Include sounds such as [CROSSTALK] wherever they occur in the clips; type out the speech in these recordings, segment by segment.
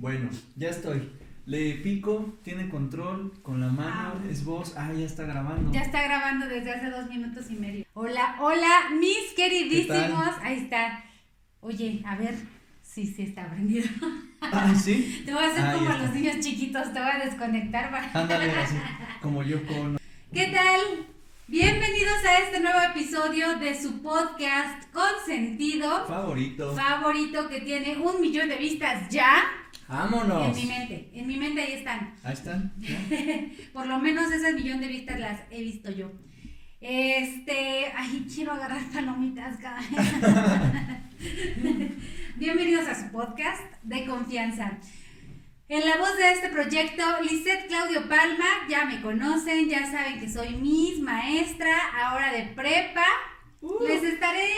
Bueno, ya estoy. Le pico, tiene control con la mano, Ah. es voz. Ah, ya está grabando. Ya está grabando desde hace dos minutos y medio. Hola, hola, mis queridísimos. Ahí está. Oye, a ver. Sí, sí está prendido. Ah, sí. [LAUGHS] Te voy a hacer como los niños chiquitos, te voy a desconectar. Ándale, así. [LAUGHS] Como yo con. ¿Qué tal? Bienvenidos a este nuevo episodio de su podcast consentido Favorito. favorito que tiene un millón de vistas ya. Vámonos. En mi mente, en mi mente ahí están. Ahí están. [LAUGHS] Por lo menos ese millón de vistas las he visto yo. Este, ay, quiero agarrar palomitas [LAUGHS] cada Bienvenidos a su podcast de confianza. En la voz de este proyecto, Lisette Claudio Palma, ya me conocen, ya saben que soy Miss Maestra, ahora de prepa. Uh. Les estaré,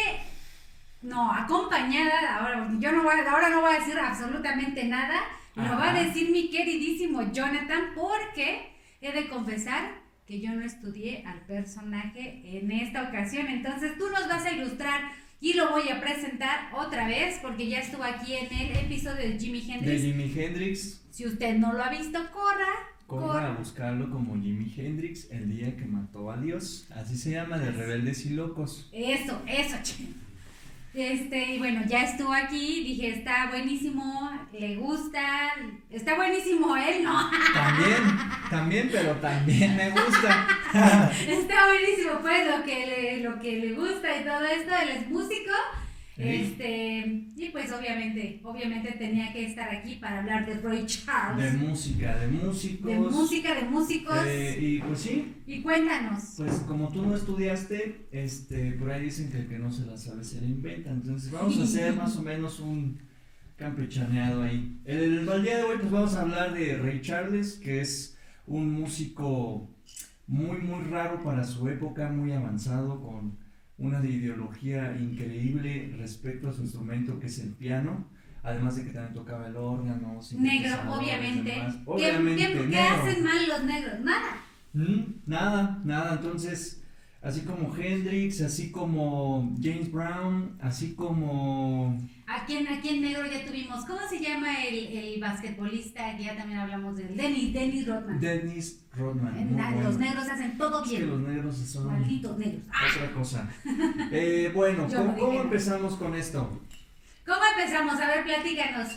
no, acompañada, ahora, yo no voy, a- ahora no voy a decir absolutamente nada, lo va a decir mi queridísimo Jonathan, porque he de confesar que yo no estudié al personaje en esta ocasión, entonces tú nos vas a ilustrar y lo voy a presentar otra vez, porque ya estuvo aquí en el episodio de Jimi De Hendrix. Jimi Hendrix. Si usted no lo ha visto, corra, Corra corra. a buscarlo como Jimi Hendrix, el día que mató a Dios. Así se llama, de Rebeldes y Locos. Eso, eso, che. Este, y bueno, ya estuvo aquí, dije, está buenísimo, le gusta, está buenísimo él, ¿no? También, también, pero también me gusta. [LAUGHS] Está buenísimo, pues, lo que le, lo que le gusta y todo esto, él es músico. Este, y pues obviamente, obviamente tenía que estar aquí para hablar de Roy De Charles, música, de músicos. de música, de músicos, Eh, y pues sí, y cuéntanos. pues como tú no estudiaste, este, por ahí dicen que el que no se la sabe se la inventa. Entonces vamos a hacer más o menos un campechaneado ahí. El, el día de hoy pues vamos a hablar de Ray Charles, que es un músico muy muy raro para su época, muy avanzado, con una de ideología increíble respecto a su instrumento que es el piano. Además de que también tocaba el órgano, Negro, obviamente. demás. ¿Qué, Obviamente, qué- qué negro. hacen mal los negros? Nada. Mm, Nada, nada, entonces, así como Hendrix, así como James Brown, así como... Aquí en, aquí en negro ya tuvimos, ¿cómo se llama el, el basquetbolista? Que ya también hablamos de él, Dennis, Dennis Rodman. Dennis Rodman. En muy na- bueno. Los negros hacen todo Es que bien. los negros son Malditos negros. Ah, otra cosa. [LAUGHS] Eh, bueno, ¿cómo, empezamos con esto? ¿Cómo empezamos? A ver, platícanos.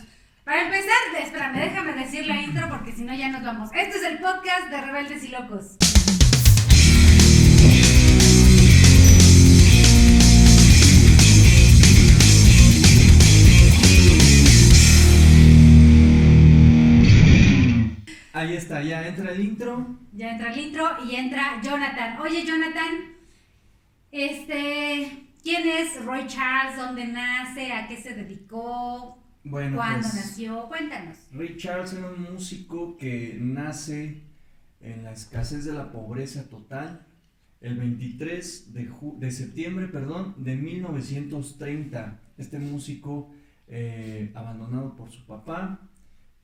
Para empezar, espérame, déjame decir la intro porque si no ya nos vamos. Este es el podcast de Rebeldes y Locos. Intro. Ya entra el intro y entra Jonathan. Oye, Jonathan, este, ¿quién es Roy Charles? ¿Dónde nace? ¿A qué se dedicó? Bueno, ¿Cuándo pues, nació? Cuéntanos. Ray Charles era un músico que nace en la escasez de la pobreza total el 23 de, ju- de septiembre perdón, de 1930. Este músico eh, abandonado por su papá,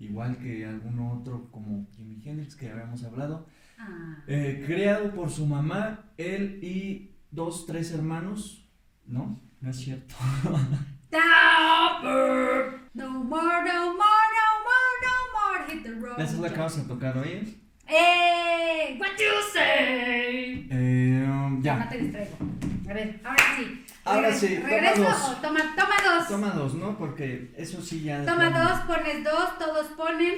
igual que algún otro como Jimi Hendrix que habíamos hablado, Ah, eh, criado por su mamá, él y dos, tres hermanos, ¿no? No es cierto. [LAUGHS] No more, no more, no more, no more. Hit the road. Esa es la que vamos a tocar hoy. ¡Eh! What you say? Eh, um, No ya. te distraigo. A ver, ahora sí. Ahora sí, toma ¿Regreso dos. toma, toma dos? Toma dos, ¿no? Porque eso sí ya. Toma dos, pones dos, todos ponen.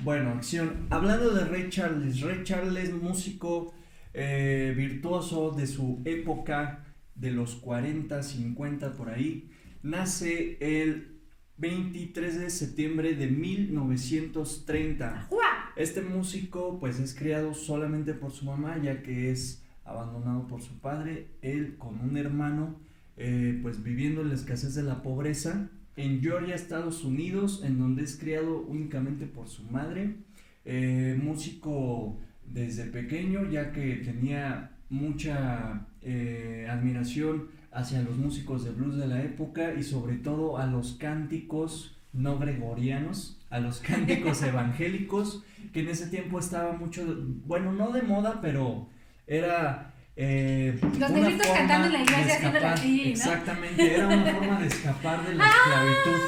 Bueno, acción. Hablando de Ray Charles, Ray Charles, músico eh, virtuoso de su época, de los 40, 50 por ahí, nace el 23 de septiembre de 1930. ¡Jua! Este músico pues es criado solamente por su mamá ya que es abandonado por su padre, él con un hermano eh, pues viviendo en la escasez de la pobreza en Georgia, Estados Unidos, en donde es criado únicamente por su madre, eh, músico desde pequeño ya que tenía mucha eh, admiración hacia los músicos de blues de la época y sobre todo a los cánticos no gregorianos, a los cánticos [LAUGHS] evangélicos, que en ese tiempo estaba mucho, bueno, no de moda, pero era... eh, Los una negritos forma cantando en la iglesia haciéndole escapar. así, ¿no? Exactamente, era una forma de escapar de la esclavitud.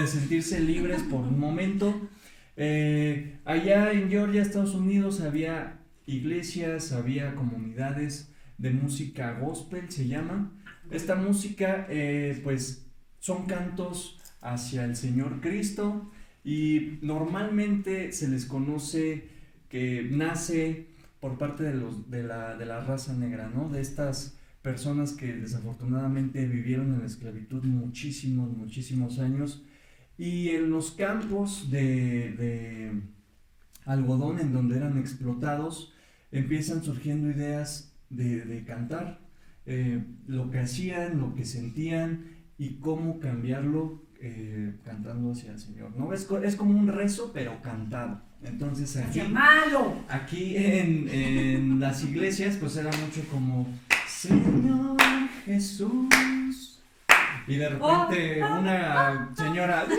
de sentirse libres por un momento. Eh, allá en Georgia, Estados Unidos, había iglesias, había comunidades de música gospel, se llama. Esta música, eh, pues, son cantos hacia el Señor Cristo y normalmente se les conoce que nace por parte de, los, de, la, de la raza negra, ¿no? De estas personas que desafortunadamente vivieron en la esclavitud muchísimos, muchísimos años. Y en los campos de, de algodón en donde eran explotados, empiezan surgiendo ideas de, de cantar, eh, lo que hacían, lo que sentían y cómo cambiarlo eh, cantando hacia el Señor. ¿no? Es, es como un rezo, pero cantado. Entonces aquí, malo. aquí en, en las iglesias pues era mucho como Señor Jesús. Y de repente una señora... [LAUGHS]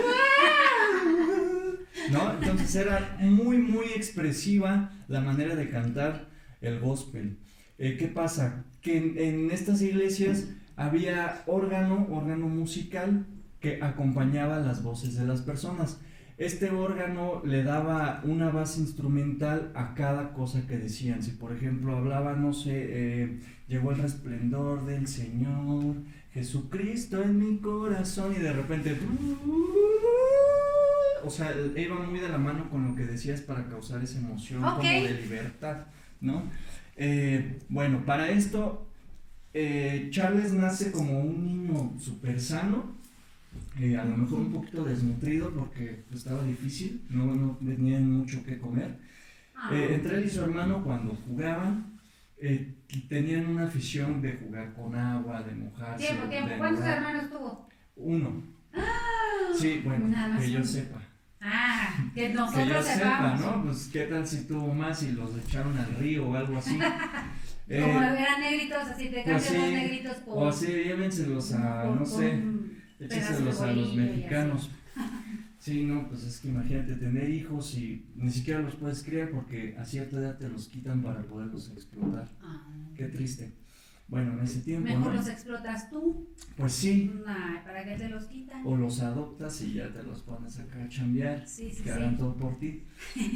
¿No? Entonces era muy, muy expresiva la manera de cantar el gospel. Eh, ¿Qué pasa? Que en, en estas iglesias había órgano, órgano musical que acompañaba las voces de las personas. Este órgano le daba una base instrumental a cada cosa que decían. Si por ejemplo hablaba, no sé, eh, llegó el resplendor del Señor, Jesucristo en mi corazón y de repente... O sea, iba muy de la mano con lo que decías para causar esa emoción como de libertad, ¿no? Eh, bueno, para esto, eh, Charles nace como un niño súper sano, eh, a lo mejor un poquito desnutrido porque pues, estaba difícil, no, no tenían mucho que comer. Ah. Eh, entre él y su hermano cuando jugaban, eh, tenían una afición de jugar con agua, de mojarse. tiempo, tiempo. de ¿Cuántos nadar. hermanos tuvo? Uno. Sí, bueno, que yo uno. sepa. Ah, que [LAUGHS] Que yo nosotros sepa. ¿no? Pues qué tal si tuvo más y los echaron al río o algo así. [LAUGHS] Eh, Como eran negritos, así te cambian pues los sí, negritos por. o así, llévenselos a, por- no por sé, pedazo a los mexicanos. [LAUGHS] Sí, no, pues es que imagínate tener hijos y ni siquiera los puedes criar porque a cierta edad te los quitan para poderlos explotar. Ah. Qué triste. Bueno, en ese tiempo, Mejor ¿no? los explotas tú. Pues sí, ¿para qué te los quitan? o los adoptas y ya te los pones acá a chambear. Sí, sí, que hagan sí. todo por ti.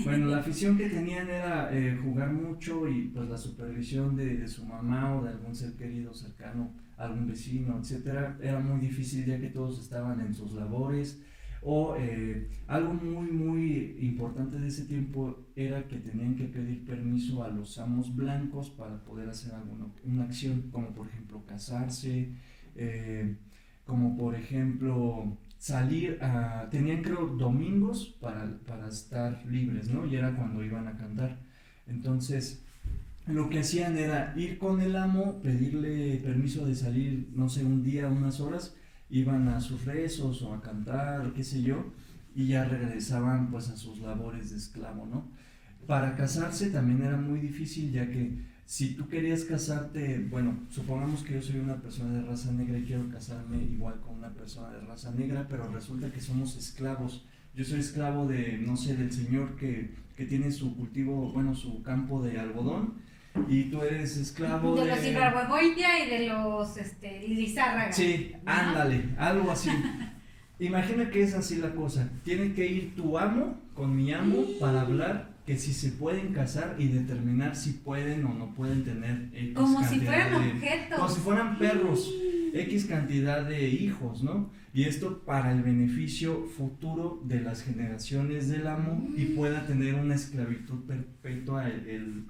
Bueno, la afición que tenían era eh, jugar mucho y pues la supervisión de, de su mamá o de algún ser querido cercano, algún vecino, etcétera, era muy difícil ya que todos estaban en sus labores. O eh, algo muy, muy importante de ese tiempo era que tenían que pedir permiso a los amos blancos para poder hacer alguna una acción, como por ejemplo casarse, eh, como por ejemplo salir a... Tenían creo domingos para, para estar libres, ¿no? Y era cuando iban a cantar. Entonces, lo que hacían era ir con el amo, pedirle permiso de salir, no sé, un día, unas horas, iban a sus rezos o a cantar, qué sé yo, y ya regresaban pues a sus labores de esclavo, ¿no? Para casarse también era muy difícil, ya que si tú querías casarte, bueno, supongamos que yo soy una persona de raza negra y quiero casarme igual con una persona de raza negra, pero resulta que somos esclavos. Yo soy esclavo de, no sé, del señor que, que tiene su cultivo, bueno, su campo de algodón, y tú eres esclavo De de... los Ibargüengoitia y de los este, Lizárraga. Sí, ándale, algo así. [LAUGHS] Imagina que es así la cosa. Tiene que ir tu amo con mi amo para hablar que si se pueden casar y determinar si pueden o no pueden tener X Como si fueran de- objetos. como si fueran perros, X cantidad de hijos, ¿no? Y esto para el beneficio futuro de las generaciones del amo y pueda tener una esclavitud perpetua el, el,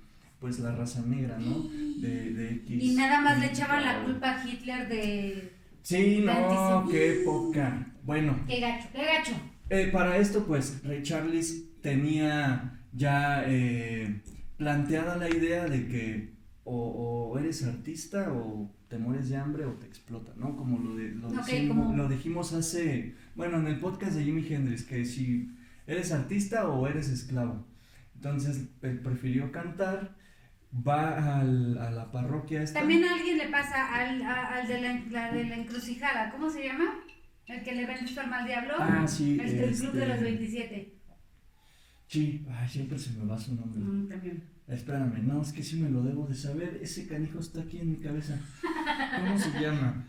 pues la raza negra, ¿no? De, de X. Y nada más le echaban la culpa a Hitler de. Sí, no, qué época. Bueno, Qué gacho, qué gacho. eh, para esto, pues, Ray Charles tenía ya eh, planteada la idea de que o, o eres artista o te mueres de hambre o te explota, ¿no? Como lo, de, lo, como- lo dijimos hace, bueno, en el podcast de Jimi Hendrix, que si eres artista o eres esclavo. Entonces, prefirió cantar, va al- a la parroquia esta. También a alguien le pasa al, a- al de, la, la de la encrucijada. ¿Cómo se llama? El que le vende su alma al diablo. Ah, sí. el del club de este, los 27. Sí, ay, siempre se me va su nombre. Mm, también. Espérame, no, es que sí me lo debo de saber. Ese canijo está aquí en mi cabeza. ¿Cómo se llama?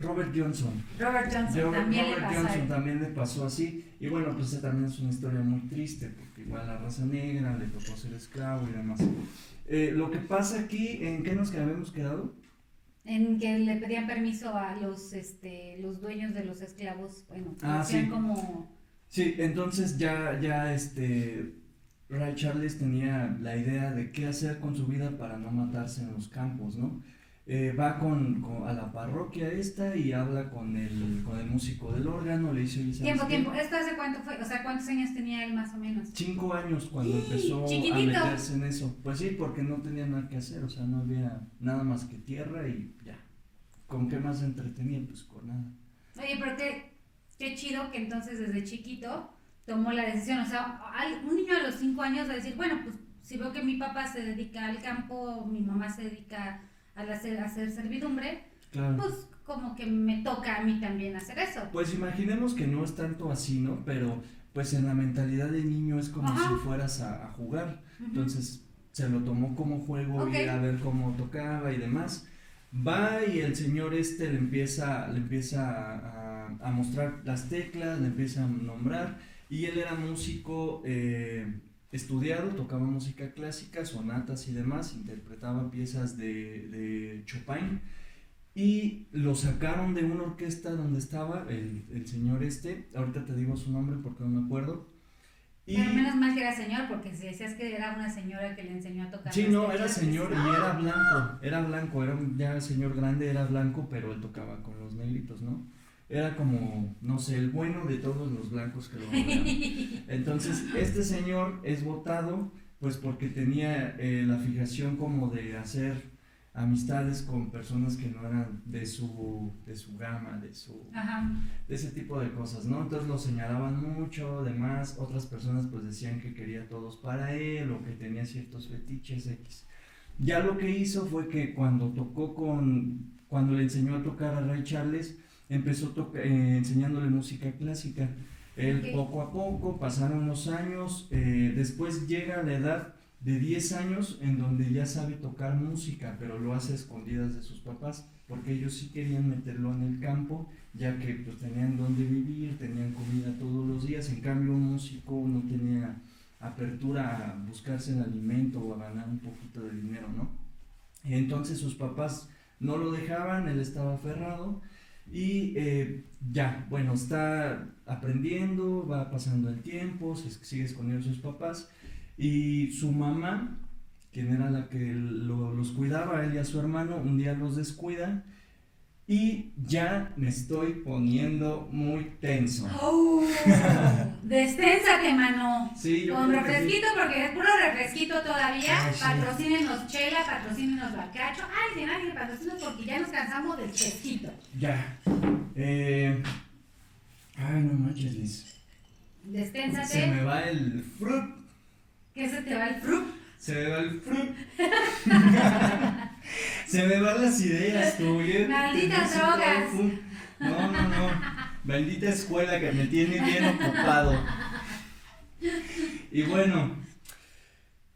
Robert Johnson. Robert Johnson también Robert le pasó. Johnson ahí. también le pasó así. Y bueno, pues esa también es una historia muy triste, porque igual la raza negra le tocó ser esclavo y demás. Eh, lo que pasa aquí, ¿en qué nos habíamos quedado? En que le pedían permiso a los, este, los dueños de los esclavos, bueno, Ah, sí. como... Sí, entonces ya, ya este, Ray Charles tenía la idea de qué hacer con su vida para no matarse en los campos, ¿no? Eh, va con, con- a la parroquia esta y habla con el, con el músico del órgano, le dice, "Oye, ¿sabes Tiempo, tiempo. ¿Esto hace cuánto fue? O sea, ¿cuántos años tenía él más o menos? Cinco años cuando empezó a meterse en eso. Pues sí, porque no tenía nada que hacer, o sea, no había nada más que tierra y ya. ¿Con qué más se entretenía? Pues con nada. Oye, pero qué, qué chido que entonces desde chiquito tomó la decisión. O sea, un niño a los cinco años va a decir, bueno, pues si veo que mi papá se dedica al campo, mi mamá se dedica al hacer, hacer servidumbre, Claro. pues como que me toca a mí también hacer eso. Pues imaginemos que no es tanto así, ¿no? Pero pues en la mentalidad de niño es como Ajá. si fueras a, a jugar. Entonces se lo tomó como juego Ok. ir a ver cómo tocaba y demás. Va y el señor este le empieza, le empieza a, a- a mostrar las teclas, le empieza a nombrar. Y él era músico eh, estudiado, tocaba música clásica, sonatas y demás, interpretaba piezas de, de Chopin. Y lo sacaron de una orquesta donde estaba el, el señor este, ahorita te digo su nombre porque no me acuerdo. Y, Pero menos mal que era señor, porque si decías que era una señora que le enseñó a tocar. sí, no, era pues, señor y ¡ah! era blanco, era blanco, era un ya señor grande, era blanco, pero él tocaba con los negritos, ¿no? Era como, no sé, el bueno de todos los blancos que lo rodeaban. [LAUGHS] Entonces, este señor es votado, pues porque tenía eh, la fijación como de hacer amistades con personas que no eran de su, de su gama, de su, Ajá. de ese tipo de cosas, ¿no? Entonces lo señalaban mucho, además otras personas pues decían que quería todos para él o que tenía ciertos fetiches X. Ya lo que hizo fue que cuando tocó con, cuando le enseñó a tocar a Ray Charles, empezó toca- eh, enseñándole música clásica. Él poco a poco, pasaron los años, eh, después llega a la edad de 10 años en donde ya sabe tocar música, pero lo hace a escondidas de sus papás, porque ellos sí querían meterlo en el campo, ya que pues tenían donde vivir, tenían comida todos los días, en cambio un músico no tenía apertura a buscarse el alimento o a ganar un poquito de dinero, ¿no? Entonces sus papás no lo dejaban, él estaba aferrado y eh, ya, bueno, está aprendiendo, va pasando el tiempo, se sigue escondiendo sus papás. Y su mamá, quien era la que lo- los cuidaba, él y a su hermano, un día los descuida y ya me estoy poniendo muy tenso. ¡Oh! Desténsate, mano. Sí, yo Con sí. refresquito, porque es puro refresquito todavía. Ay, sí. Patrocínenos chela, patrocínenos bacacho. Ay, si nadie patrocina porque ya nos cansamos del fresquito. Ya. Eh, ay, no manches, Liz. Se Desténsate. me va el fruit. Que se te va el fruit. Se me va el fruit. [LAUGHS] Se me van las ideas, tú. Malditas drogas. No, no, no. Maldita escuela que me tiene bien ocupado. Y bueno,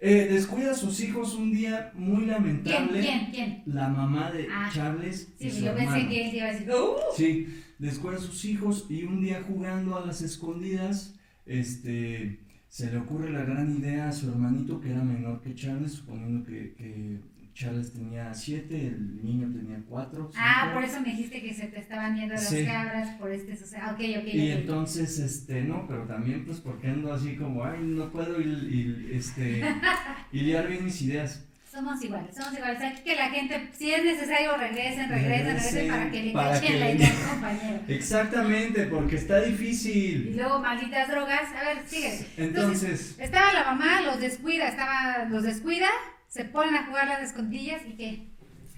eh, descuida a sus hijos un día muy lamentable. ¿Quién? ¿Quién? La mamá de Ah, Charles y Sí, su yo pensé que él iba a decir. ¡Oh! Sí, descuida a sus hijos y un día jugando a las escondidas, este, se le ocurre la gran idea a su hermanito que era menor que Charles, suponiendo que, que Charles tenía siete, el niño tenía cuatro. Ah, por eso me dijiste que se te estaban yendo las Sí. cabras por este. O sea, ok, ok, Y entonces, este, no, pero también pues porque ando así como, ay, no puedo y, y, este, [LAUGHS] y liar bien mis ideas. Somos iguales, somos iguales. Aquí que la gente, si es necesario, regresen, regresen, regresen Regresen, para que le para que la idea al compañero. Exactamente, porque está Y difícil. luego malditas drogas. A ver, sigue. Entonces, Estaba la mamá, los descuida, estaba, los descuida, se ponen a jugar las escondillas y qué.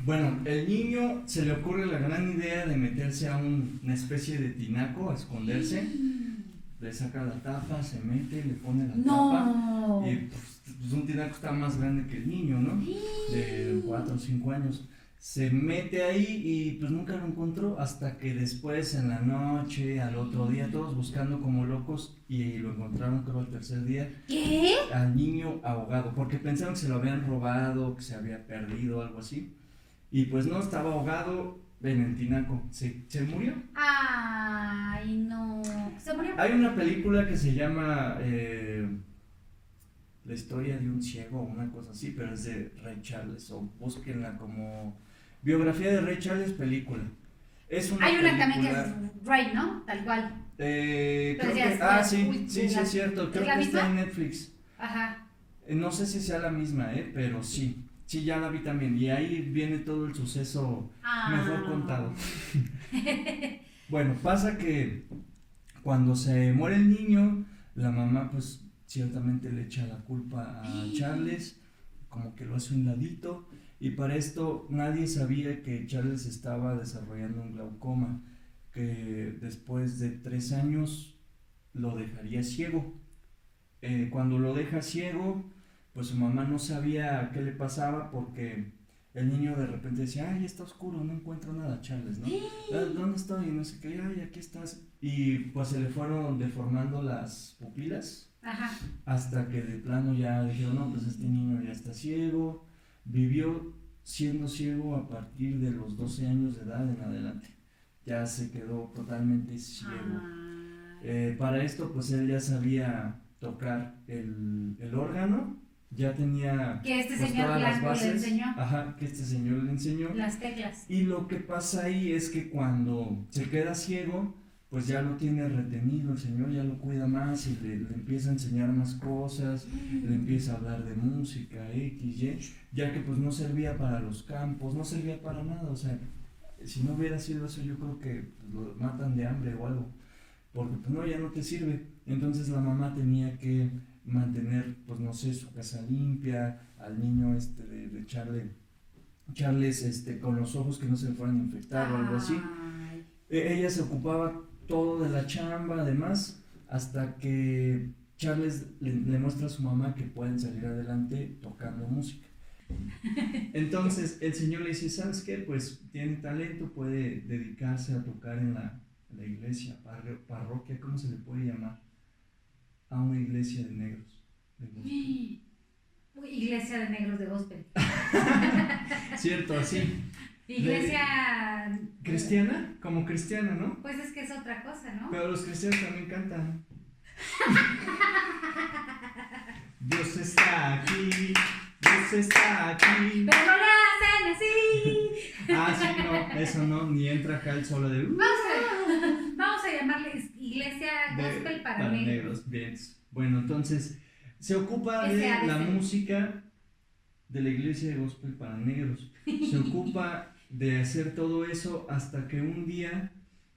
Bueno, el niño se le ocurre la gran idea de meterse a un- una especie de tinaco, a esconderse, le saca la tapa, se mete, le pone la No. tapa y pues, pues, un tinaco está más grande que el niño, ¿no? De 4 o 5 años. Se mete ahí y pues nunca lo encontró hasta que después en la noche, al otro día, todos buscando como locos y lo encontraron creo el tercer día ¿Qué? al niño ahogado, porque pensaron que se lo habían robado, que se había perdido, algo así. Y pues no, estaba ahogado, En el tinaco. ¿Se, se murió? Ay, no. ¿Se murió? Hay una película que se llama eh, La historia de un ciego o una cosa así, pero es de Ray Charles, o búsquenla como biografía de Ray Charles, película. Es una Hay una también que es Ray, ¿no? Tal cual. Eh, creo que- es- ah, sí, sí, sí, la- es cierto. Creo ¿es la que está en Netflix. Ajá. Eh, No sé si sea la misma, ¿eh? Pero sí. Sí, ya la vi también. Y ahí viene todo el suceso Ah. mejor contado. [LAUGHS] bueno, pasa que cuando se muere el niño, la mamá pues ciertamente le echa la culpa a Charles, como que lo hace un ladito. Y para esto nadie sabía que Charles estaba desarrollando un glaucoma, que después de tres años lo dejaría ciego. Eh, cuando lo deja ciego, pues su mamá no sabía qué le pasaba porque el niño de repente decía, ay, está oscuro, no encuentro nada, Charles, ¿no? "Ah, ¿Dónde estoy? Y no sé qué, ay, aquí estás. Y pues se le fueron deformando las pupilas Ajá. hasta que de plano ya dijeron, no, pues este niño ya está ciego. Vivió siendo ciego a partir de los 12 años de edad en adelante. Ya se quedó totalmente ciego. Ay. Eh, para esto, pues él ya sabía tocar el, el órgano, ya tenía Que este pues, señor todas las blanco le bases. enseñó Ajá, que este señor le enseñó. las teclas. Y lo que pasa ahí es que cuando se queda ciego, pues ya lo tiene retenido, el señor ya lo cuida más y le, le empieza a enseñar más cosas, le empieza a hablar de música, X, Y, ya que pues no servía para los campos, no servía para nada, o sea, si no hubiera sido eso yo creo que pues, lo matan de hambre o algo, porque pues no, ya no te sirve. Entonces la mamá tenía que mantener, pues no sé, su casa limpia, al niño este de, de Charlie, Charles este, con los ojos que no se le fueran a infectar o algo así. E- Ella se ocupaba todo de la chamba, además, hasta que Charles le, le muestra a su mamá que pueden salir adelante tocando música. [LAUGHS] Entonces el señor le dice, ¿sabes qué? Pues tiene talento, puede dedicarse a tocar en la, en la iglesia, parro- parroquia, ¿cómo se le puede llamar? A una iglesia de negros. de gospel. [GASPS] Uy, Iglesia de negros de gospel. [LAUGHS] Cierto, así. Iglesia. Cristiana, como cristiana, ¿no? Pues es que es otra cosa, ¿no? Pero los cristianos también cantan. [LAUGHS] Dios está aquí, Dios está aquí. Pero no le hacen así. Ah, sí, no, eso no, ni entra acá el solo de. Vamos a, vamos a llamarle Iglesia de- Gospel para, negros. Bien. Bueno, entonces se ocupa de la música de la iglesia de gospel para negros. Se [LAUGHS] ocupa de hacer todo eso hasta que un día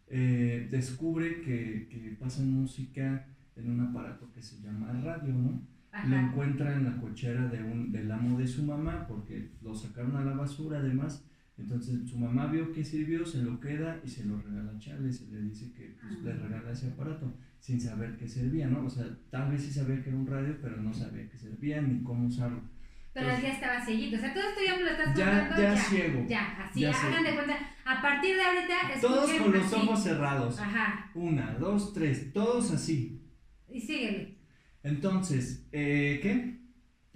eh, descubre que, que pasan música en un aparato que se llama radio, ¿no? Lo Ajá. encuentra en la cochera de un, del amo de su mamá porque lo sacaron a la basura además. Entonces su mamá vio que sirvió, se lo queda y se lo regala a Charles y le dice que pues, le regala ese aparato sin saber que servía, ¿no? O sea, tal vez sí sabía que era un radio, pero no sabía que servía ni cómo usarlo. Pero él ya estaba seguido. O sea, todo esto ya me lo estás Ya, contando. ya ciego. Ya, así, Ya hagan de cuenta. A partir de ahorita, Todos con los así. ojos cerrados. Ajá. Una, dos, tres, todos así. Y síguele. Entonces, eh, ¿qué?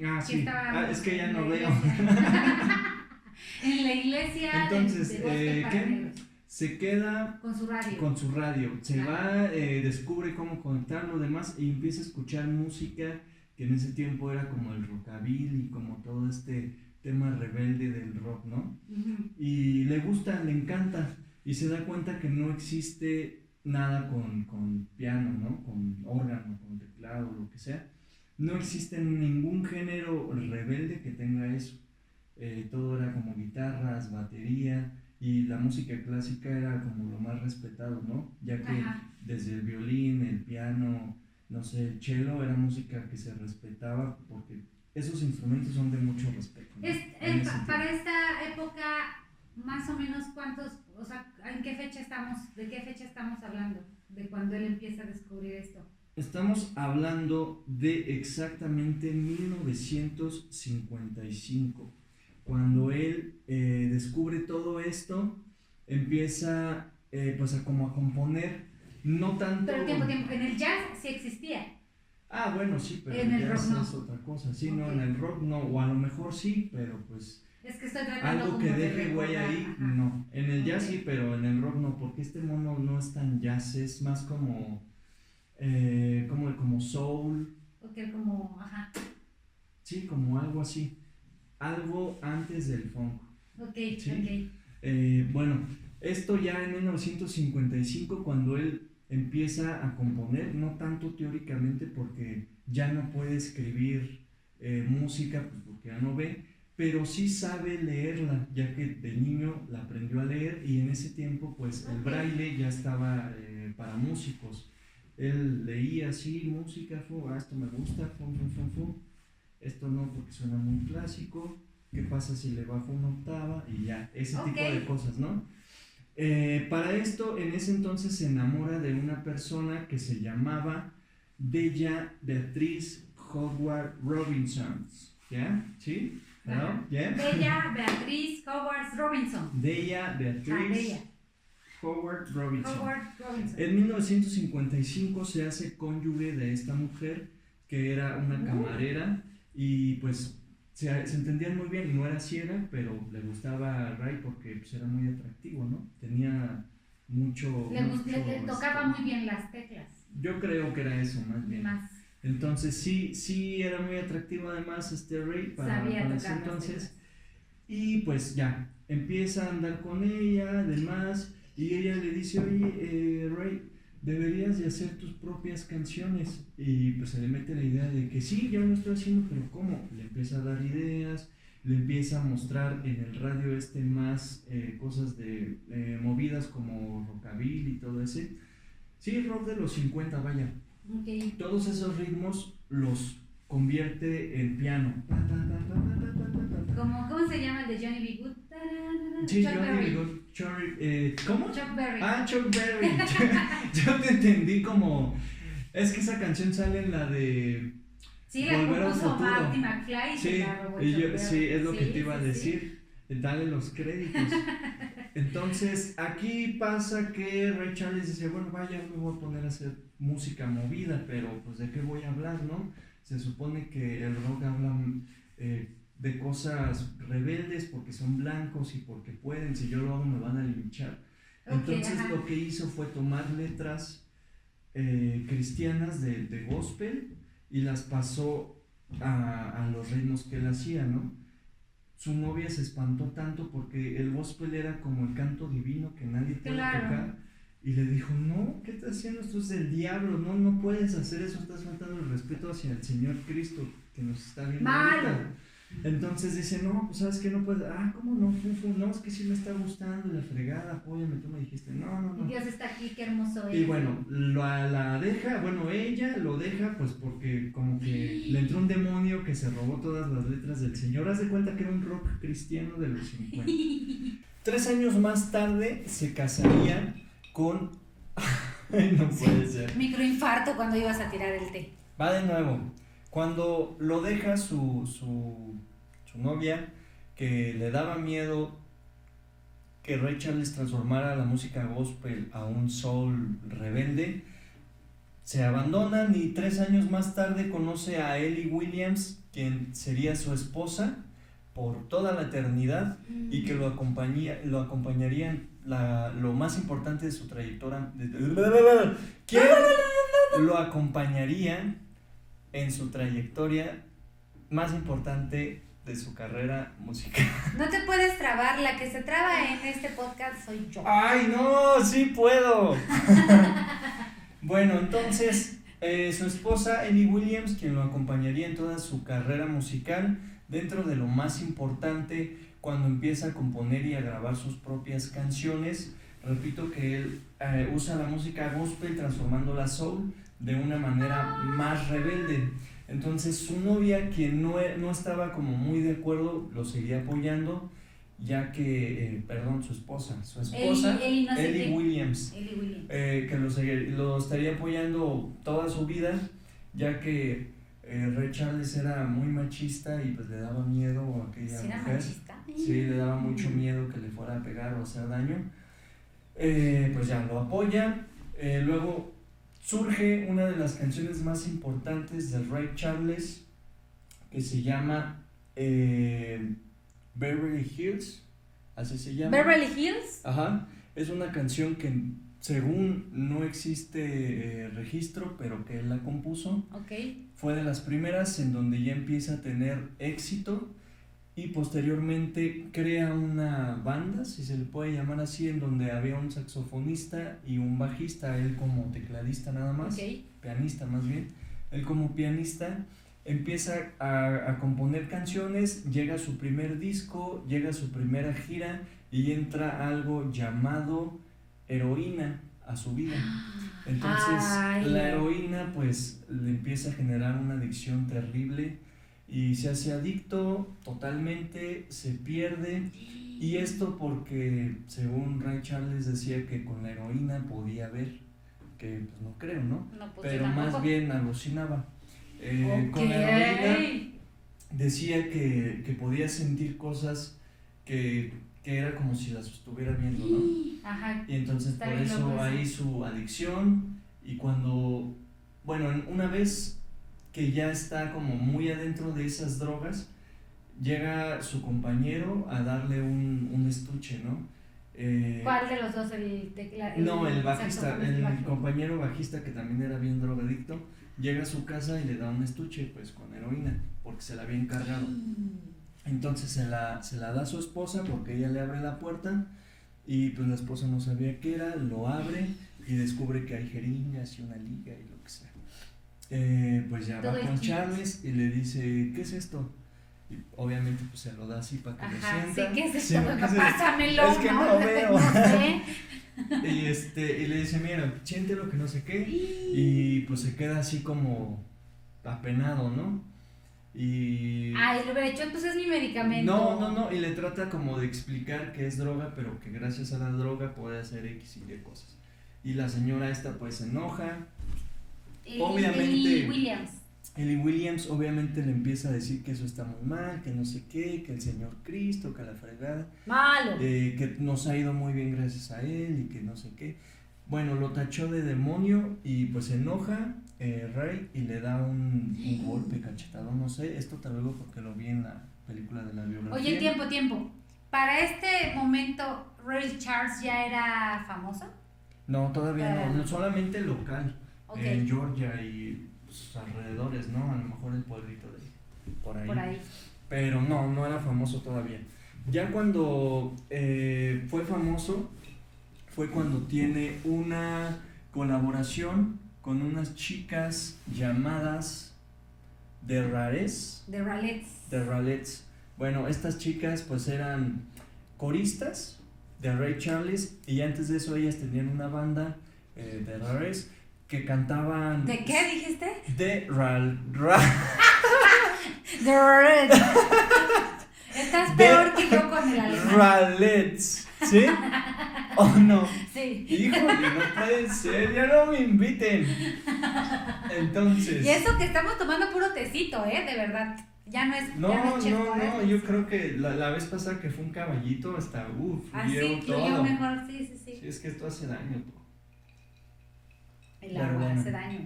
Ah, sí. Ah, es que ya no veo. [LAUGHS] en la iglesia Entonces, de, eh, ¿qué? Se queda Con su radio. con su radio. Se va, eh, descubre cómo conectarlo demás y empieza a escuchar música que en ese tiempo era como el rockabilly, como todo este tema rebelde del rock, ¿no? Y le gusta, le encanta y se da cuenta que no existe nada con, con piano, ¿no? Con órgano, con teclado, lo que sea. No existe ningún género rebelde que tenga eso. Eh, todo era como guitarras, batería y la música clásica era como lo más respetado, ¿no? Ya que Ajá. desde el violín, el piano, no sé, el cello era música que se respetaba porque esos instrumentos son de mucho respeto. ¿no? Es, eh, tiempo. para esta época, más o menos cuántos, o sea, ¿en qué fecha estamos, de qué fecha estamos hablando? De cuando él empieza a descubrir esto. Estamos hablando de exactamente 1955. Cuando él eh, descubre todo esto, empieza eh, pues a como a componer, no tanto... Pero tiempo, tiempo, en el jazz sí existía. Ah, bueno, sí, pero En el ya rock no. es otra cosa. Sí, no, en el rock no, o a lo mejor sí, pero pues Es que estoy tratando algo que de deje güey ahí, ajá. no. En el jazz sí, pero en el rock no, porque este mono no es tan jazz, es más como, eh, como, como soul, Ok, como, ajá. sí, como algo así. Algo antes del funk. Ok, Sí. ok. Eh, bueno, esto ya en 1955 cuando él empieza a componer, no tanto teóricamente porque ya no puede escribir eh, música, pues porque ya no ve, pero sí sabe leerla, ya que de niño la aprendió a leer y en ese tiempo pues el braille ya estaba eh, para músicos. Él leía así música, fu, ah, esto me gusta, fum, fum. esto no porque suena muy clásico, ¿qué pasa si le bajo una octava? Y ya, ese tipo Ok. de cosas, ¿no? Eh, para esto, en ese entonces se enamora de una persona que se llamaba Bella Beatriz Howard Robinson. ¿Ya? ¿Sí? ¿No? ¿Ya? Bella Beatriz Howard Robinson. Bella Beatriz Ah, Bella. Howard Robinson. Howard Robinson. En 1955 se hace cónyuge de esta mujer que era una Uh. camarera y pues se, se entendían muy bien no era ciega, pero le gustaba a Ray porque pues, era muy atractivo, ¿no? Tenía mucho... Le, mucho, le tocaba este, muy bien las teclas. Yo creo que era eso, más bien. Más. Entonces sí, sí era muy atractivo además este Ray para, ese entonces. Y pues ya, empieza a andar con ella, además, y ella le dice, oye, eh, Ray, deberías de hacer tus propias canciones. Y pues se le mete la idea de que sí, yo lo estoy haciendo, pero ¿cómo? Le empieza a dar ideas, le empieza a mostrar en el radio este más eh, cosas de eh, movidas como rockabilly y todo ese. Sí, rock de los 50, vaya. Ok. Todos esos ritmos los convierte en piano. Como, ¿Cómo se llama el de Johnny B. Good? Sí, Chuck Johnny Berry. Chuck- eh, ¿Cómo? Chuck Berry. Ah, Chuck Berry. [LAUGHS] [LAUGHS] Yo te entendí como. Es que esa canción sale en la de. sí, la Volver al compuso futuro. Marty McFly. y se Sí, la robó y Chuck yo- Berry. sí, es lo que te iba a sí, sí. decir. Dale los créditos. [LAUGHS] Entonces, aquí pasa que Ray Charles dice: Bueno, vaya, me voy a poner a hacer música movida, pero pues de qué voy a hablar, ¿no? Se supone que el rock habla eh, de cosas rebeldes porque son blancos y porque pueden. Si yo lo hago, me van a linchar. Entonces ajá. lo que hizo fue tomar letras eh, cristianas de, de gospel y las pasó a, a los ritmos que él hacía, ¿no? Su novia se espantó tanto porque el gospel era como el canto divino que nadie puede Claro. tocar y le dijo, no, ¿qué estás haciendo? Esto es del diablo, no, no puedes hacer eso, estás faltando el respeto hacia el Señor Cristo que nos está viendo ahorita". Entonces dice, no, pues sabes que no puedes, ah, ¿cómo no? Fu, fu, no, es que sí me está gustando la fregada, apóyame, tú me dijiste, no, no, no. Dios está aquí, qué hermoso es. Y bueno, la, la deja, bueno, ella lo deja pues porque como que le entró un demonio que se robó todas las letras del Señor. Haz de cuenta que era un rock cristiano de los 50. [LAUGHS] Tres años más tarde se casaría con... [LAUGHS] Ay, no puede ser. Microinfarto cuando ibas a tirar el té. Va de nuevo. Cuando lo deja su, su, su novia, que le daba miedo que Ray Charles transformara la música gospel a un soul rebelde, se abandonan y tres años más tarde conoce a Ellie Williams, quien sería su esposa por toda la eternidad y que lo, acompañía, lo acompañaría la, lo más importante de su trayectoria. ¿Quién lo acompañaría en su trayectoria más importante de su carrera musical? [LAUGHS] No te puedes trabar, la que se traba en este podcast soy yo. ¡Ay, no! ¡Sí puedo! [LAUGHS] bueno, entonces, eh, su esposa Ellie Williams, quien lo acompañaría en toda su carrera musical, dentro de lo más importante, cuando empieza a componer y a grabar sus propias canciones. Repito que él eh, usa la música gospel transformándola soul de una manera más rebelde. Entonces su novia, quien no, e- no estaba como muy de acuerdo, lo seguía apoyando, ya que, eh, perdón, su esposa, su esposa, no Ellie. Williams, Eli Williams. eh, que lo, lo estaría apoyando toda su vida, ya que eh, Ray Charles era muy machista y pues le daba miedo a aquella ¿Sí era mujer. machista? Sí, le daba mucho miedo que le fuera a pegar o hacer daño. Eh, pues ya lo apoya. Luego surge una de las canciones más importantes de Ray Charles que se llama eh, Beverly Hills, así se llama. Beverly Hills. Ajá, es una canción que según no existe eh, registro, pero que él la compuso. Ok. Fue de las primeras en donde ya empieza a tener éxito y posteriormente crea una banda, si se le puede llamar así, en donde había un saxofonista y un bajista, él como tecladista nada más, pianista más bien, él como pianista empieza a, a componer canciones, llega a su primer disco, llega a su primera gira y entra algo llamado heroína a su vida. Entonces Ay. la heroína pues le empieza a generar una adicción terrible y se hace adicto totalmente, se pierde y esto porque según Ray Charles decía que con la heroína podía ver, que pues no creo, ¿no? No, pues Pero más bien alucinaba. Eh. Con la heroína decía que, que podía sentir cosas que, que era como si las estuviera viendo, ¿no? [GASPS] Ajá. Y entonces Está por eso ahí su adicción y cuando, bueno, en- una vez que ya está como muy adentro de esas drogas, llega su compañero a darle un, un estuche, ¿no? Eh, ¿Cuál de los dos? El tecla, no, el bajista, el bajista? compañero bajista que también era bien drogadicto, llega a su casa y le da un estuche pues con heroína, porque se la había encargado. Entonces se la, se la da a su esposa porque ella le abre la puerta y pues la esposa no sabía qué era, lo abre y descubre que hay jeringas y una liga y. Eh, pues ya Todo va es con. Charles y le dice, ¿qué es esto? Y obviamente pues se lo da así para que Ajá, lo sí, sienta. ¿qué es Sí, esto? ¿qué es esto? Pásamelo, Es que no veo. [LAUGHS] No sé. Y, este, y le dice, mira, siente lo que no sé qué. Y pues se queda así como apenado, ¿no? Y... Ay, lo hubiera hecho, pues es mi medicamento. No, no, no, y le trata como de explicar que es droga, pero que gracias a la droga puede hacer X y Y cosas. Y la señora esta pues se enoja. Obviamente. Williams. Ellie Williams obviamente le empieza a decir que eso está muy mal, que no sé qué, que el Señor Cristo, que la fregada, Malo. eh, que nos ha ido muy bien gracias a él y que no sé qué. Bueno, lo tachó de demonio y pues se enoja eh, Rey y le da un, un [GASPS] golpe cachetado, no sé, esto te lo digo porque lo vi en la película de la biografía. Oye, tiempo, tiempo. Para este momento, Ray Charles ya era famoso. No, todavía no, solamente local, Ok. en Georgia y sus alrededores, ¿no? A lo mejor el pueblito de por ahí. Por ahí. Pero no, no era famoso todavía. Ya cuando eh, fue famoso, fue cuando tiene una colaboración con unas chicas llamadas The Rares, De Raleigh. The Ralettes. Bueno, estas chicas pues eran coristas de Ray Charles y antes de eso ellas tenían una banda eh, de Rares que cantaban ¿De qué dijiste? de Ral, Ra- [LAUGHS] De Raleigh. Estás De- peor que yo con el alemán. Ralettes, ¿sí? ¿O no? Sí. Híjole, no puede ser, ya no me inviten. Entonces. Y eso que estamos tomando puro tecito, ¿eh? De verdad. Ya no es. No, no, es chef, no, ¿eh? yo creo que la, la vez pasada que fue un caballito, hasta uff, Así fluyó fluyó todo. mejor, sí, sí, sí. Sí, es que esto hace daño. El Pero agua bueno. hace daño.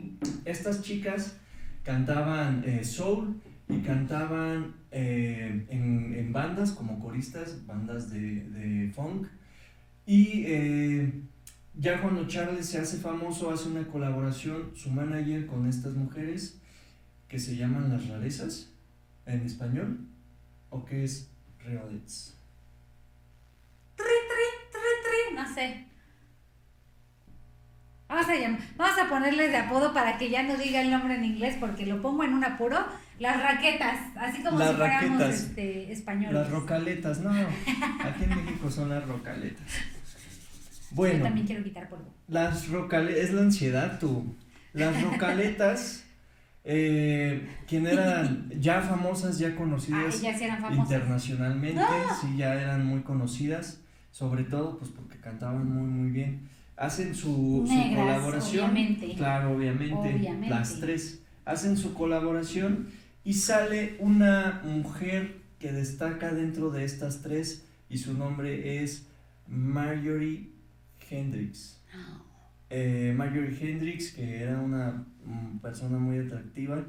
Estas chicas cantaban eh, soul y cantaban eh, en, en bandas como coristas, bandas de, de funk. Y eh, ya cuando Charles se hace famoso, hace una colaboración, su manager con estas mujeres que se llaman las rarezas en español, o que es Reolets. Tri, tri, no sé. Vamos a, llam- vamos a ponerles de apodo para que ya no diga el nombre en inglés porque lo pongo en un apuro. Las raquetas, así como Las si fuéramos raquetas. este, españoles. Las rocaletas, no, aquí en México son las rocaletas. Yo Bueno, también quiero quitar polvo. Las rocaletas, es la ansiedad tú. Las rocaletas, [LAUGHS] eh, quien eran ya famosas, ya Ah, conocidas eran famosas. internacionalmente, ¡Ah! sí, ya eran muy conocidas, sobre todo pues porque cantaban muy muy bien. Hacen su, colaboración. obviamente. Claro, obviamente, Obviamente. las tres hacen su colaboración y sale una mujer que destaca dentro de estas tres y su nombre es Marjorie Hendrix. Eh, Marjorie Hendrix, que era una mm, persona muy atractiva,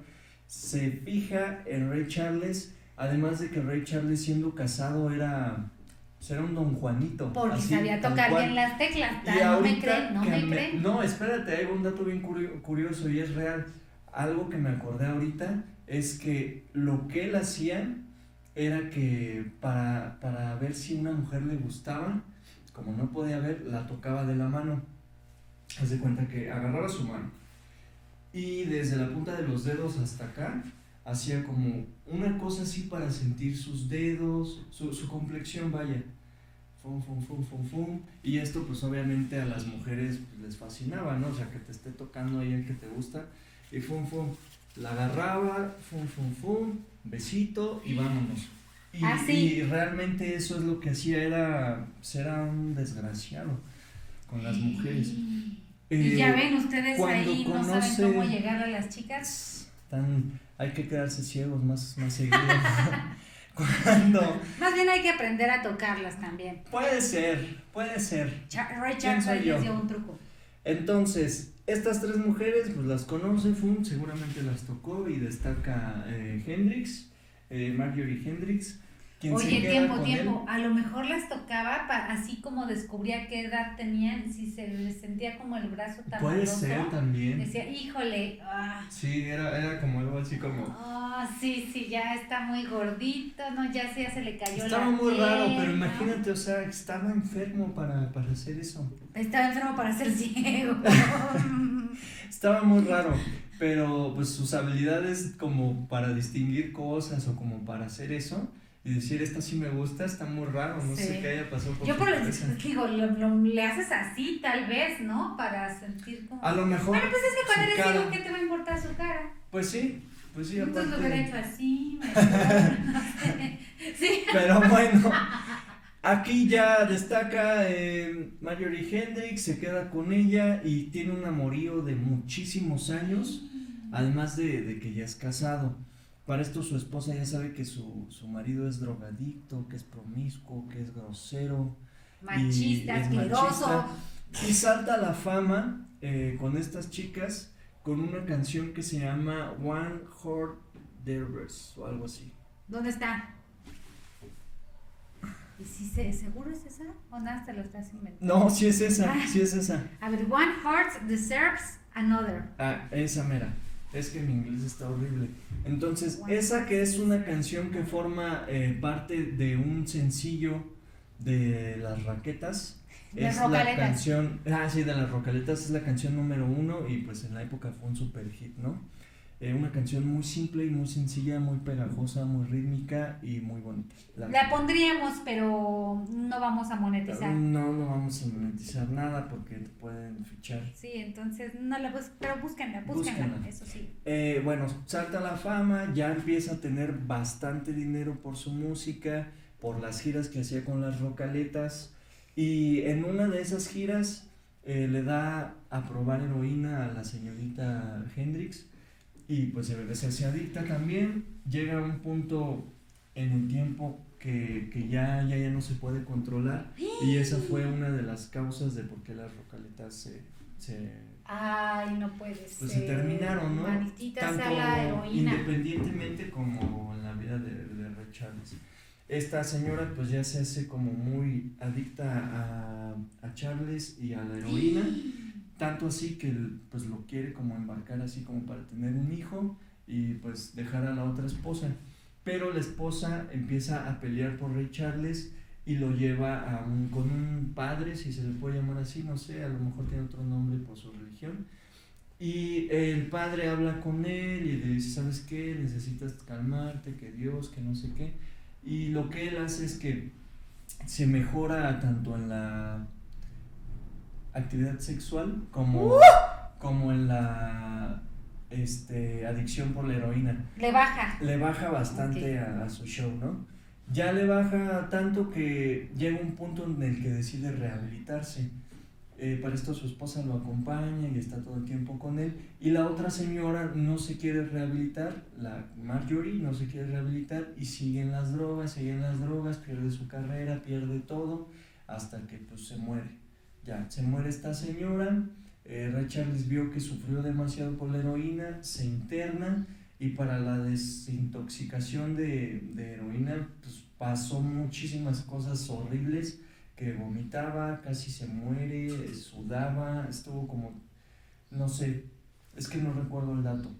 se fija en Ray Charles Además de que Ray Charles siendo casado era, pues era un don Juanito. Porque así, sabía tocar bien las teclas. Y no me creen, no me creen. No, espérate, hay un dato bien curio- curioso y es real. Algo que me acordé ahorita es que lo que él hacía era que para, para ver si una mujer le gustaba, como no podía ver, la tocaba de la mano. Haz de cuenta que agarraba su mano y desde la punta de los dedos hasta acá hacía como una cosa así para sentir sus dedos, su, su complexión, vaya. Fum, fum, fum, fum, fum. Y esto pues obviamente a las mujeres pues, les fascinaba, ¿no? O sea, que te esté tocando ahí el que te gusta. Y fum, fum. La agarraba, fum, fum, fum, besito y vámonos. Y, Ah, sí. y realmente eso es lo que hacía, era, pues, era un desgraciado con las mujeres. Y Eh, ya ven, ustedes ahí no saben cómo llegar a las chicas. Tan, hay que quedarse ciegos más, más seguido. [LAUGHS] Cuando. Más bien hay que aprender a tocarlas también. Puede ser, puede ser. Ray ¿Quién Charles les dio un truco. Entonces, estas tres mujeres, pues las conoce, Fum, seguramente las tocó y destaca eh, Hendrix, eh, Marjorie Hendrix. Oye, tiempo, tiempo. A lo mejor las tocaba así como descubría qué edad tenían, si se les sentía como el brazo él. tan Puede ser también. Decía, híjole, ah, Sí, era, era como algo así como. ah, sí, sí, ya está muy gordito, no, ya, se- ya se le cayó Estaba la muy raro, pero ¿no? imagínate, o sea, estaba enfermo para, para hacer eso. Estaba enfermo para ser [LAUGHS] ciego. Estaba muy raro, pero pues sus habilidades como para distinguir cosas o como para hacer eso y decir esta sí me gusta está muy raro, no sé qué haya pasado por Yo por digo, lo, lo- le haces así tal vez, ¿no? Para sentir como... A lo mejor. Bueno, pues es que cuando eres cara. ciego, ¿qué te va a importar su cara? Pues sí, pues sí, Entonces lo hubiera hecho así. [LAUGHS] [LAUGHS] Sí. Pero bueno, aquí ya destaca eh, Marjorie Hendrix, se queda con ella y tiene un amorío de muchísimos años, además de, de que ya es casado. Para esto su esposa ya sabe que su, su marido es drogadicto, que es promiscuo, que es grosero. Machista, y es asqueroso. machista. Y salta a la fama eh, con estas chicas con una canción que se llama One Heart Dervers o algo así. ¿Dónde está? ¿Y si se, seguro es esa? ¿O nada te lo estás inventando? No, sí es esa, Ah. sí es esa. A ver, one heart deserves another. Ah, esa mera. Es que mi inglés está horrible. Entonces, esa que es una canción que forma eh, parte de un sencillo de las raquetas. Es la canción, ah, sí, de las Rocaletas es la canción número uno y pues en la época fue un super hit, ¿no? Eh, una canción muy simple y muy sencilla, muy pegajosa, muy rítmica y muy bonita. La- La pondríamos, pero no vamos a monetizar. no, no vamos a monetizar nada porque te pueden fichar. Sí, entonces no la bus pero búsquenla, búsquenla, Búsquenla. eso sí. Eh, bueno, salta la fama, ya empieza a tener bastante dinero por su música, por las giras que hacía con las rocaletas. Y en una de esas giras eh, le da a probar heroína a la señorita Hendrix. Y pues se, se hace adicta también. Llega a un punto en el tiempo que, que ya, ya, ya no se puede controlar. Y esa fue [GASPS] una de las causas de por qué las rocaletas se, se Ay, no puede Pues ser. se terminaron, ¿no? Maldita sea la heroína. independientemente como en la vida de, de Ray Charles. Esta señora pues ya se hace como muy adicta a, a Charles y a la heroína, [GASPS] tanto así que pues lo quiere como embarcar así como para tener un hijo y pues dejar a la otra esposa. Pero la esposa empieza a pelear por Ray Charles y lo lleva a un, con un padre, si se le puede llamar así, no sé, a lo mejor tiene otro nombre por su religión. Y el padre habla con él y le dice, ¿sabes qué? Necesitas calmarte, que Dios, que no sé qué. Y lo que él hace es que se mejora tanto en la actividad sexual como, como en la este, adicción por la heroína Le baja. le baja bastante a, a su show, ¿no? Ya le baja tanto que llega un punto en el que decide rehabilitarse. Eh, para esto su esposa lo acompaña y está todo el tiempo con él. Y la otra señora no se quiere rehabilitar, la Marjorie no se quiere rehabilitar y sigue en las drogas, sigue en las drogas, pierde su carrera, pierde todo, hasta que pues se muere. Ya, se muere esta señora. Eh, Ray Charles vio que sufrió demasiado por la heroína, se interna y para la desintoxicación de, de heroína, pues pasó muchísimas cosas horribles, que vomitaba, casi se muere, sudaba, estuvo como, no sé, es que no recuerdo el dato,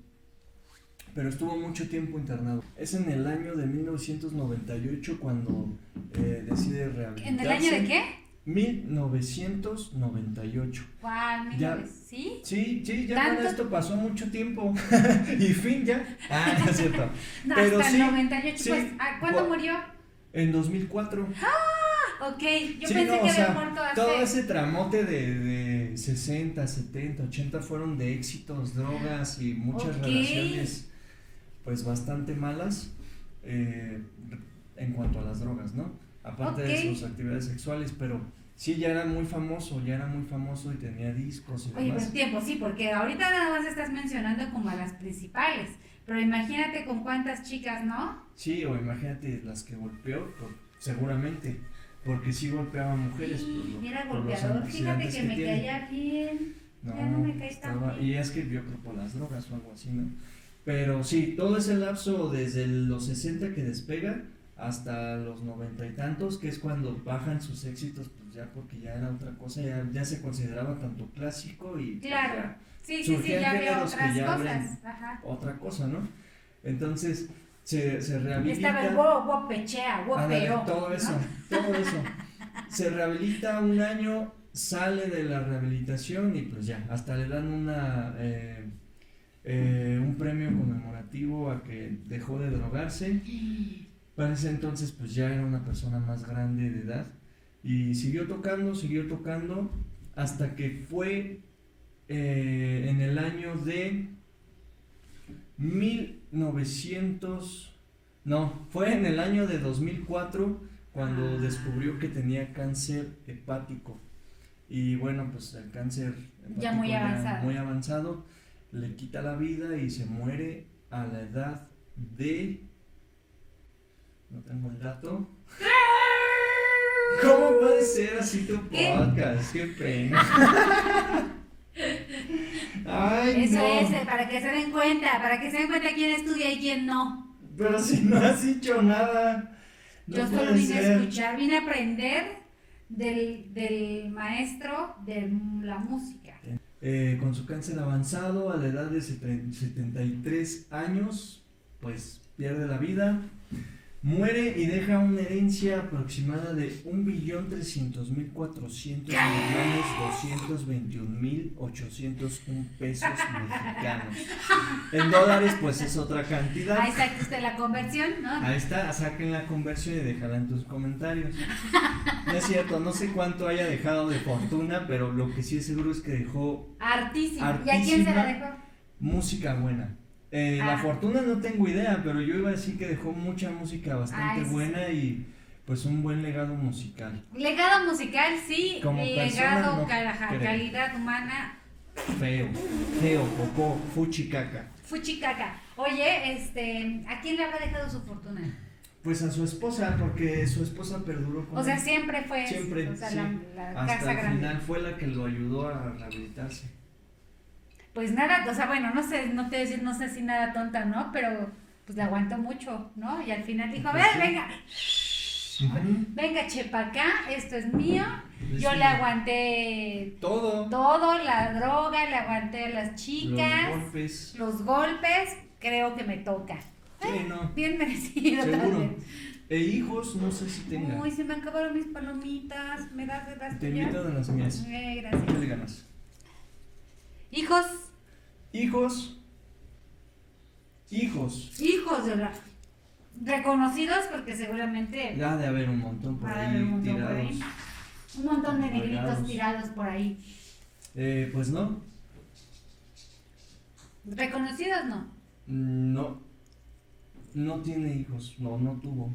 pero estuvo mucho tiempo internado. Es en el año de 1998 cuando eh, decide rehabilitarse. ¿En el año de qué? 1998. ¿Cuál? Ya. ¿Sí? Sí, sí, ya ¿Tanto? con esto pasó mucho tiempo. [LAUGHS] y fin ya. Ah, no es cierto. [LAUGHS] No, Pero hasta sí, el 98. sí. Pues, ¿ah, ¿Cuándo murió? En 2004. Ok, yo Sí, pensé no, que o sea, había muerto hace. Todo ese tramote de, de 60, 70, 80 fueron de éxitos, drogas y muchas Ok. relaciones pues bastante malas eh, en cuanto a las drogas, ¿no? Aparte de sus actividades sexuales, pero sí ya era muy famoso, ya era muy famoso y tenía discos y Oye, demás. buen tiempo, sí, porque ahorita nada más estás mencionando como a las principales. Pero imagínate con cuántas chicas, ¿no? Sí, o imagínate las que golpeó, pues, seguramente, porque sí golpeaba a mujeres. por lo- Mira, por los fíjate antecedentes que me caía bien. No, Ya no me caes tan estaba- bien. y es que creo por las drogas o algo así, ¿no? Pero sí, todo ese lapso desde los 60 que despega hasta los noventa y tantos, que es cuando bajan sus éxitos, pues ya porque ya era otra cosa, ya, ya se consideraba tanto clásico y pues, Claro. Sí, sí, ya que otras ya cosas. Ajá. otra cosa, ¿no? Entonces se, se rehabilita. Estaba el todo ¿no? eso, todo eso. Se rehabilita un año, sale de la rehabilitación y pues ya, hasta le dan una eh, eh, un premio conmemorativo a que dejó de drogarse. Para ese entonces pues ya era una persona más grande de edad y siguió tocando, siguió tocando hasta que fue eh, en el año de 1900, no, fue en el año de 2004 cuando Ah. descubrió que tenía cáncer hepático. Y bueno, pues el cáncer Ya muy hepático avanzado. muy avanzado le quita la vida y se muere a la edad de... No tengo el dato. ¿Cómo puede ser así tu podcast? Qué pena. [LAUGHS] Ay, Eso no. es, para que se den cuenta, para que se den cuenta quién estudia y quién no. Pero si no has dicho nada. No Yo solo vine a ser. escuchar, vine a aprender del, del maestro de la música. Eh, con su cáncer avanzado a la edad de seten- 73 años, pues pierde la vida, muere y deja una herencia aproximada de 1.300.400.221.801 pesos mexicanos. [LAUGHS] En dólares, pues es otra cantidad. Ahí está usted la conversión, ¿no? Ahí está, saquen la conversión y déjala en tus comentarios. [LAUGHS] No es cierto, no sé cuánto haya dejado de fortuna, pero lo que sí es seguro es que dejó Artísimo. ¿Y a quién se la Artísima. dejó? música buena. Eh, La Ah. fortuna no tengo idea, pero yo iba a decir que dejó mucha música bastante buena y pues un buen legado musical. Legado musical, sí. Como Legado, no caraja, calidad humana, Feo, feo, popó, fuchicaca. fuchicaca. Oye, este, ¿a quién le habrá dejado su fortuna? Pues a su esposa, porque su esposa perduró con O sea, siempre fue Siempre, o sea, sí. la, la Hasta casa el grande. final fue la que lo ayudó a rehabilitarse. Pues nada, o sea, bueno, no sé, no te decir, no sé si nada tonta, ¿no? Pero pues le aguantó mucho, ¿no? Y al final dijo, a Pues ver, sí. venga, venga, chepa acá, esto es mío. Pues Yo sí. le aguanté Todo. todo, la droga, le aguanté a las Los chicas, golpes. los golpes, creo que me toca. Sí, no. Bien merecido Seguro. también. E hijos, no sé si tenga. Uy, se me acabaron mis palomitas. ¿Me das de las Te invito a las mías. Eh, ¿Qué gracias. ganas? Hijos, Hijos. Hijos. hijos de la... Reconocidos porque seguramente Ya de haber un montón por ahí un montón por tirados. ahí. un montón de negritos tirados por ahí. Eh, pues no. Reconocidos no. No. No tiene hijos. No, no tuvo.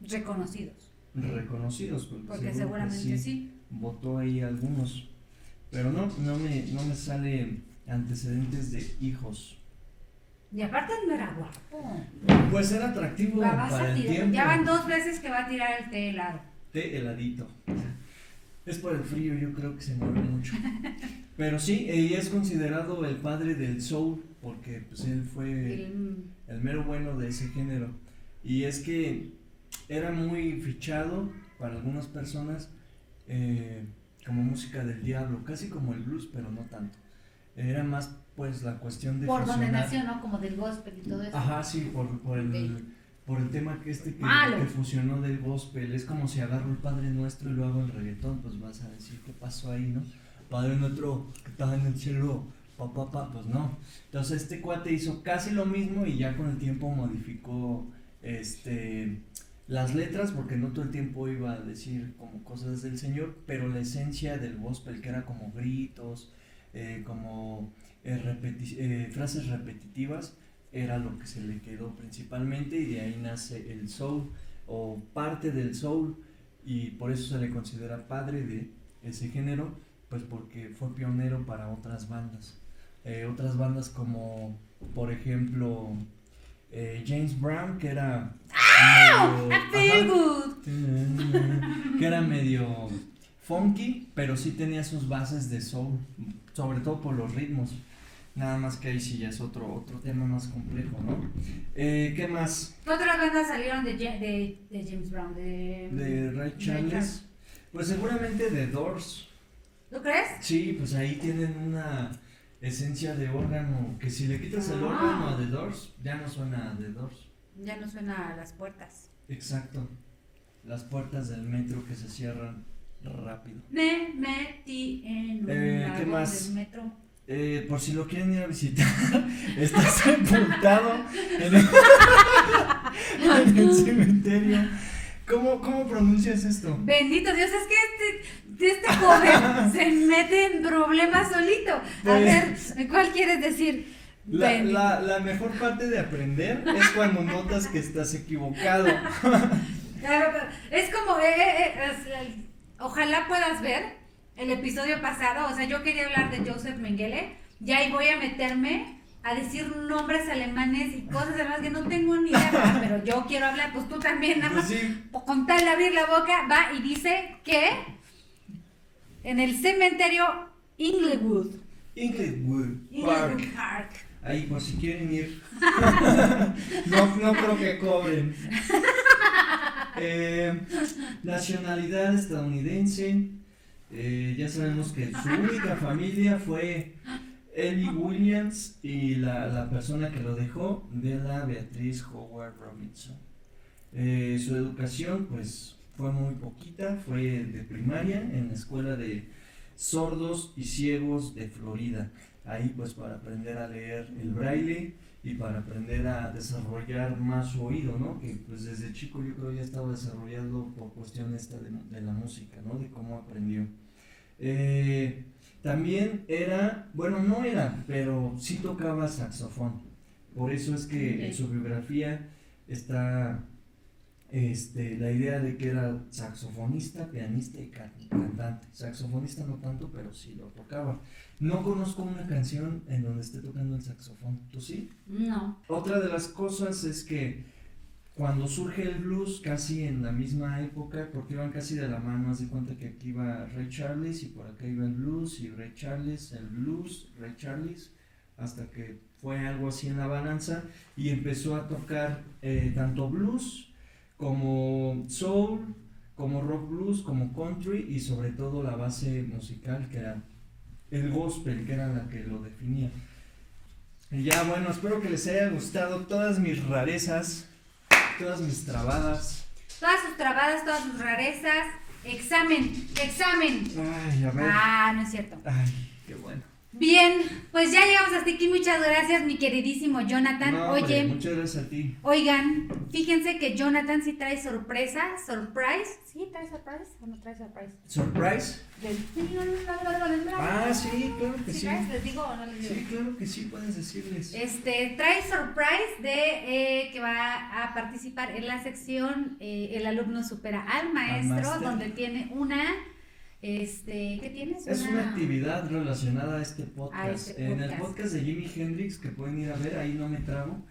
Reconocidos. Reconocidos. Porque, seguramente sí. Votó ahí algunos. Pero no, no me, no me sale antecedentes de hijos. Y aparte no era guapo. Pues era atractivo La vas para a el tirar. tiempo. Ya van dos veces que va a tirar el té helado. Té heladito. Es por el frío, yo creo que se mueve mucho. Pero sí, y es considerado el padre del soul porque pues él fue El- el mero bueno de ese género. Y es que era muy fichado para algunas personas eh, como música del diablo, casi como el blues, pero no tanto. Era más pues la cuestión de por donde fusionar- nació, ¿no? Como del gospel y todo eso. Ajá, sí, por, por el, Ok. por el tema que este que, que fusionó del gospel. Es como si agarro el Padre Nuestro y lo hago en reggaetón, pues vas a decir qué pasó ahí, ¿no? Padre Nuestro que estás en el cielo, pa, pa, pa, pues no. Entonces este cuate hizo casi lo mismo y ya con el tiempo modificó este las letras porque no todo el tiempo iba a decir como cosas del Señor, pero la esencia del gospel que era como gritos, eh, como eh, eh, frases repetitivas, era lo que se le quedó principalmente y de ahí nace el soul o parte del soul y por eso se le considera padre de ese género, pues porque fue pionero para otras bandas. Otras bandas como, por ejemplo, eh, James Brown, que era... medio- I feel ajá, good. que era medio funky, pero sí tenía sus bases de soul, sobre todo por los ritmos. Nada más que ahí sí ya es otro, otro tema más complejo, ¿no? Eh, ¿Qué más? ¿Qué otras bandas salieron de, Ja- de, de James Brown? De, De Ray Charles. Pues seguramente de Doors. ¿Tú crees? Sí, pues ahí tienen una esencia de órgano que si le quitas el Ah. órgano a The Doors, ya no suena a The Doors. Ya no suena a las puertas. Exacto. Las puertas del metro que se cierran rápido. Me metí en un Eh, ¿qué más? del metro. Eh, por si lo quieren ir a visitar, [LAUGHS] está [LAUGHS] sepultado en el, [LAUGHS] en el cementerio. ¿Cómo, ¿Cómo pronuncias esto? Bendito Dios, es que este, joven [LAUGHS] se mete en problemas solito. A Pues- ver, ¿cuál quieres decir? La, Bendito. la, la mejor parte de aprender es cuando notas que estás equivocado. [LAUGHS] Claro, es como, eh, eh, eh, ojalá puedas ver el episodio pasado, o sea, yo quería hablar de Joseph Mengele, y ahí voy a meterme a decir nombres alemanes y cosas además que no tengo ni idea, [LAUGHS] pero yo quiero hablar, pues tú también, nada Pues más, sí, po- con tal de abrir la boca, va y dice que en el cementerio Inglewood, Inglewood Park. Park, Ahí, por si quieren ir. [LAUGHS] no, no creo que cobren. Eh, nacionalidad estadounidense. Eh, ya sabemos que su única familia fue Ellie Williams y la, la persona que lo dejó de la Beatriz Howard Robinson. Eh, su educación, pues, fue muy poquita, fue de primaria en la escuela de sordos y ciegos de Florida. Ahí, pues, para aprender a leer el braille y para aprender a desarrollar más su oído, ¿no? Que pues desde chico yo creo ya estaba desarrollando por cuestión esta de, de la música, ¿no? De cómo aprendió. Eh, también era, bueno, no era, pero sí tocaba saxofón. Por eso es que en su biografía está este, la idea de que era saxofonista, pianista y can- cantante. Saxofonista no tanto, pero sí lo tocaba. No conozco una canción en donde esté tocando el saxofón. ¿Tú sí? no, Otra de las cosas es que cuando surge el blues, casi en la misma época, porque iban casi de la mano, haz de cuenta que aquí iba Ray Charles y por acá iba el blues y Ray Charles, el blues, Ray Charles, hasta que fue algo así en la balanza y empezó a tocar eh, tanto blues como soul, como rock blues, como country y sobre todo la base musical que era el gospel, que era la que lo definía. Y ya, bueno, espero que les haya gustado todas mis rarezas, todas mis trabadas. todas sus trabadas, todas sus rarezas, examen, examen. Ay, a ver. Ah, no es cierto. Ay. Bien, pues ya llegamos hasta aquí. Muchas gracias, mi queridísimo Jonathan. No, hombre, Oye, muchas gracias a ti. oigan, fíjense que Jonathan sí trae sorpresa, surprise. ¿Sí trae surprise o no trae surprise? ¿Surprise? Ah, sí, claro que ¿Sí sí. ¿Les digo o no les digo? Sí, claro que sí, puedes decirles. Este, trae surprise de eh, que va a participar en la sección eh, El alumno supera al maestro, donde tiene una, este, ¿qué tienes? Es una actividad relacionada a este podcast. Este En el podcast. de Jimi Hendrix, que pueden ir a ver, ahí no me trago.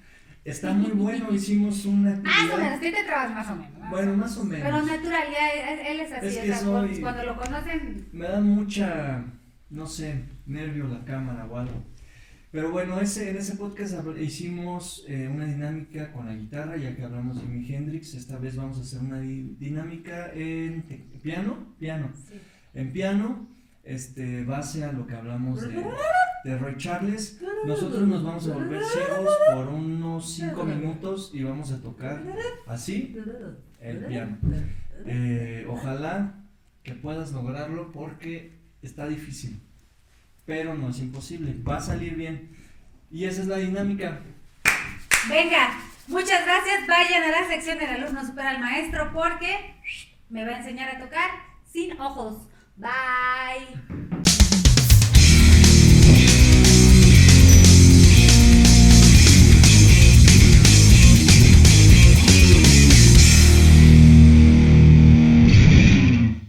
Está muy bueno, hicimos una Más o menos, actividad. ¿qué te trabas más o menos? más Bueno, más o menos. Pero natural, ya él, es así, Es o que sea, soy- cuando lo conocen, Me da mucha, no sé, nervio la cámara o algo. Pero bueno, ese, en ese podcast hicimos eh, una dinámica con la guitarra, ya que hablamos de Jimi Hendrix. Esta vez vamos a hacer una di- dinámica en piano, piano, Sí. En piano, este, base a lo que hablamos de, de Roy Charles. Nosotros nos vamos a volver ciegos por unos 5 minutos y vamos a tocar así el piano. Eh, ojalá que puedas lograrlo porque está difícil, pero no es imposible, va a salir bien. Y esa es la dinámica. Venga, muchas gracias. Vayan a la sección del alumno supera al maestro porque me va a enseñar a tocar sin ojos. Bye.